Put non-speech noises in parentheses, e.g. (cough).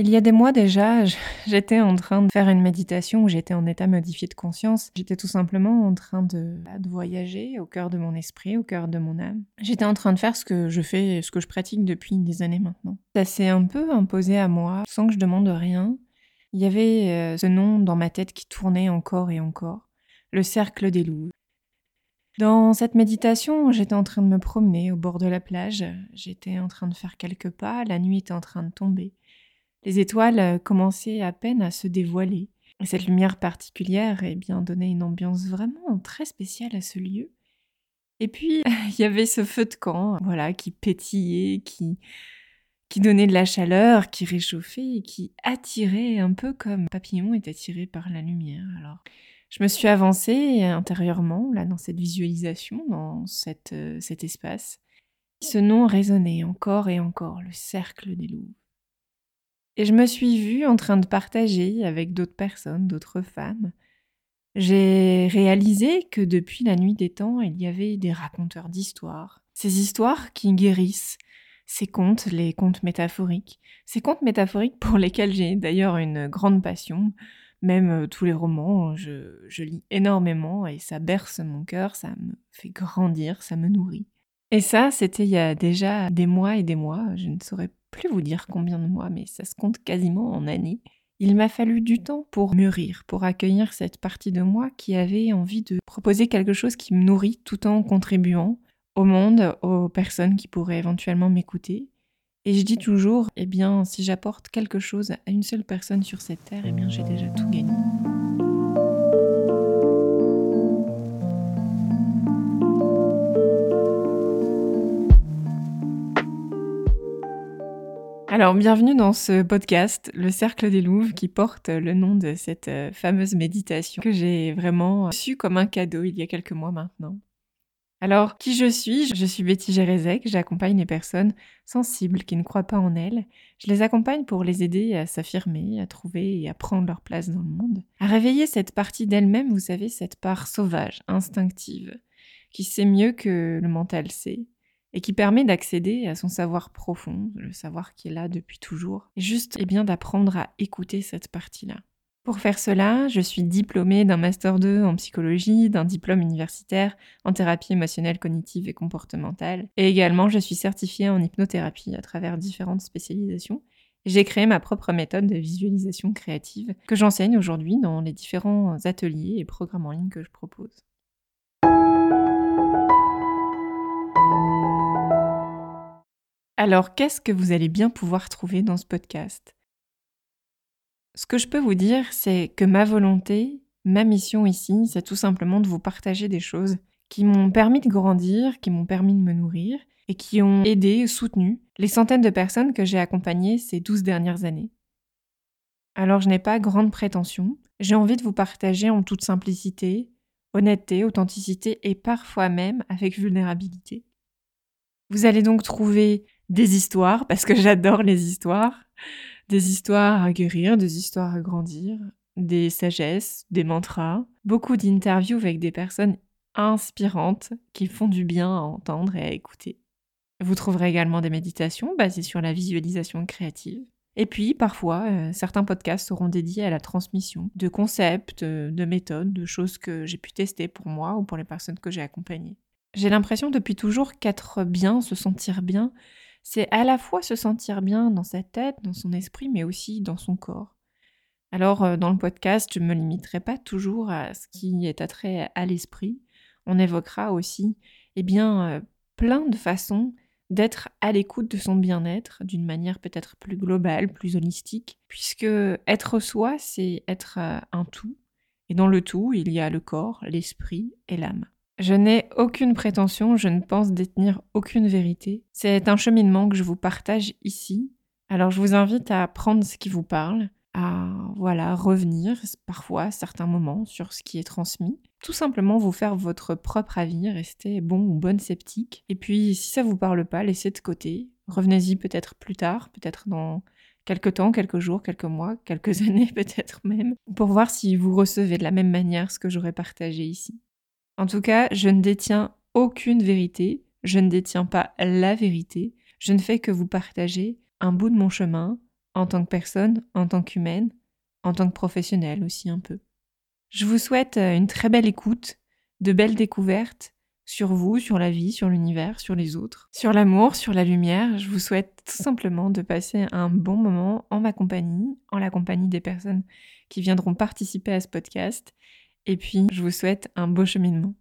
Il y a des mois déjà, (laughs) j'étais en train de faire une méditation où j'étais en état modifié de conscience. J'étais tout simplement en train de, bah, de, voyager au cœur de mon esprit, au cœur de mon âme. J'étais en train de faire ce que je fais, ce que je pratique depuis des années maintenant. Ça s'est un peu imposé à moi, sans que je demande rien. Il y avait euh, ce nom dans ma tête qui tournait encore et encore, le cercle des loups. Dans cette méditation, j'étais en train de me promener au bord de la plage, j'étais en train de faire quelques pas, la nuit était en train de tomber. Les étoiles euh, commençaient à peine à se dévoiler. Et cette lumière particulière eh bien, donnait une ambiance vraiment très spéciale à ce lieu. Et puis, (laughs) il y avait ce feu de camp, voilà, qui pétillait, qui, qui donnait de la chaleur, qui réchauffait et qui attirait un peu comme papillon est attiré par la lumière. Alors, je me suis avancée intérieurement, là, dans cette visualisation, dans euh, cet espace. Ce nom résonnait encore et encore, le cercle des loups. Et je me suis vue en train de partager avec d'autres personnes, d'autres femmes. J'ai réalisé que depuis la nuit des temps, il y avait des raconteurs d'histoires. Ces histoires qui guérissent, ces contes, les contes métaphoriques. Ces contes métaphoriques pour lesquels j'ai d'ailleurs une grande passion. Même euh, tous les romans, je, je lis énormément et ça berce mon cœur, ça me fait grandir, ça me nourrit. Et ça, c'était il y a déjà des mois et des mois, je ne saurais plus vous dire combien de mois, mais ça se compte quasiment en années. Il m'a fallu du temps pour mûrir, pour accueillir cette partie de moi qui avait envie de proposer quelque chose qui me nourrit tout en contribuant au monde, aux personnes qui pourraient éventuellement m'écouter. Et je dis toujours, eh bien, si j'apporte quelque chose à une seule personne sur cette terre, eh bien, j'ai déjà tout gagné. Alors, bienvenue dans ce podcast, Le Cercle des Louves, qui porte le nom de cette euh, fameuse méditation que j'ai vraiment su comme un cadeau il y a quelques mois maintenant. Alors, qui je suis? Je suis Betty Gérezek, j'accompagne les personnes sensibles qui ne croient pas en elles. Je les accompagne pour les aider à s'affirmer, à trouver et à prendre leur place dans le monde, à réveiller cette partie d'elle-même, vous savez, cette part sauvage, instinctive, qui sait mieux que le mental sait, et qui permet d'accéder à son savoir profond, le savoir qui est là depuis toujours, et juste eh bien d'apprendre à écouter cette partie-là. Pour faire cela, je suis diplômée d'un master 2 en psychologie, d'un diplôme universitaire en thérapie émotionnelle, cognitive et comportementale, et également je suis certifiée en hypnothérapie à travers différentes spécialisations. J'ai créé ma propre méthode de visualisation créative que j'enseigne aujourd'hui dans les différents ateliers et programmes en ligne que je propose. Alors, qu'est-ce que vous allez bien pouvoir trouver dans ce podcast? Ce que je peux vous dire, c'est que ma volonté, ma mission ici, c'est tout simplement de vous partager des choses qui m'ont permis de grandir, qui m'ont permis de me nourrir et qui ont aidé, soutenu les centaines de personnes que j'ai accompagnées ces douze dernières années. Alors je n'ai pas grande prétention, j'ai envie de vous partager en toute simplicité, honnêteté, authenticité et parfois même avec vulnérabilité. Vous allez donc trouver des histoires, parce que j'adore les histoires, des histoires à guérir, des histoires à grandir, des sagesses, des mantras, beaucoup d'interviews avec des personnes inspirantes qui font du bien à entendre et à écouter. Vous trouverez également des méditations basées sur la visualisation créative. Et puis, parfois, euh, certains podcasts seront dédiés à la transmission de concepts, de méthodes, de choses que j'ai pu tester pour moi ou pour les personnes que j'ai accompagnées. J'ai l'impression depuis toujours qu'être bien, se sentir bien, c'est à la fois se sentir bien dans sa tête, dans son esprit, mais aussi dans son corps. Alors, euh, dans le podcast, je ne me limiterai pas toujours à ce qui est attrait à l'esprit. On évoquera aussi, eh bien, euh, plein de façons d'être à l'écoute de son bien-être d'une manière peut-être plus globale, plus holistique, puisque être soi, c'est être euh, un tout. Et dans le tout, il y a le corps, l'esprit et l'âme. Je n'ai aucune prétention, je ne pense détenir aucune vérité. C'est un cheminement que je vous partage ici. Alors je vous invite à prendre ce qui vous parle, à voilà, revenir parfois à certains moments sur ce qui est transmis. Tout simplement vous faire votre propre avis, rester bon ou bonne sceptique. Et puis si ça vous parle pas, laissez de côté. Revenez-y peut-être plus tard, peut-être dans quelques temps, quelques jours, quelques mois, (laughs) quelques années peut-être même, pour voir si vous recevez de la même manière ce que j'aurais partagé ici. En tout cas, je ne détiens aucune vérité, je ne détiens pas la vérité, je ne fais que vous partager un bout de mon chemin en tant que personne, en tant qu'humaine, en tant que professionnelle aussi un peu. Je vous souhaite euh, une très belle écoute, de belles découvertes sur vous, sur la vie, sur l'univers, sur les autres, sur l'amour, sur la lumière. Je vous souhaite tout simplement de passer un bon moment en ma compagnie, en la compagnie des personnes qui viendront participer à ce podcast. Et puis, je vous souhaite un beau cheminement.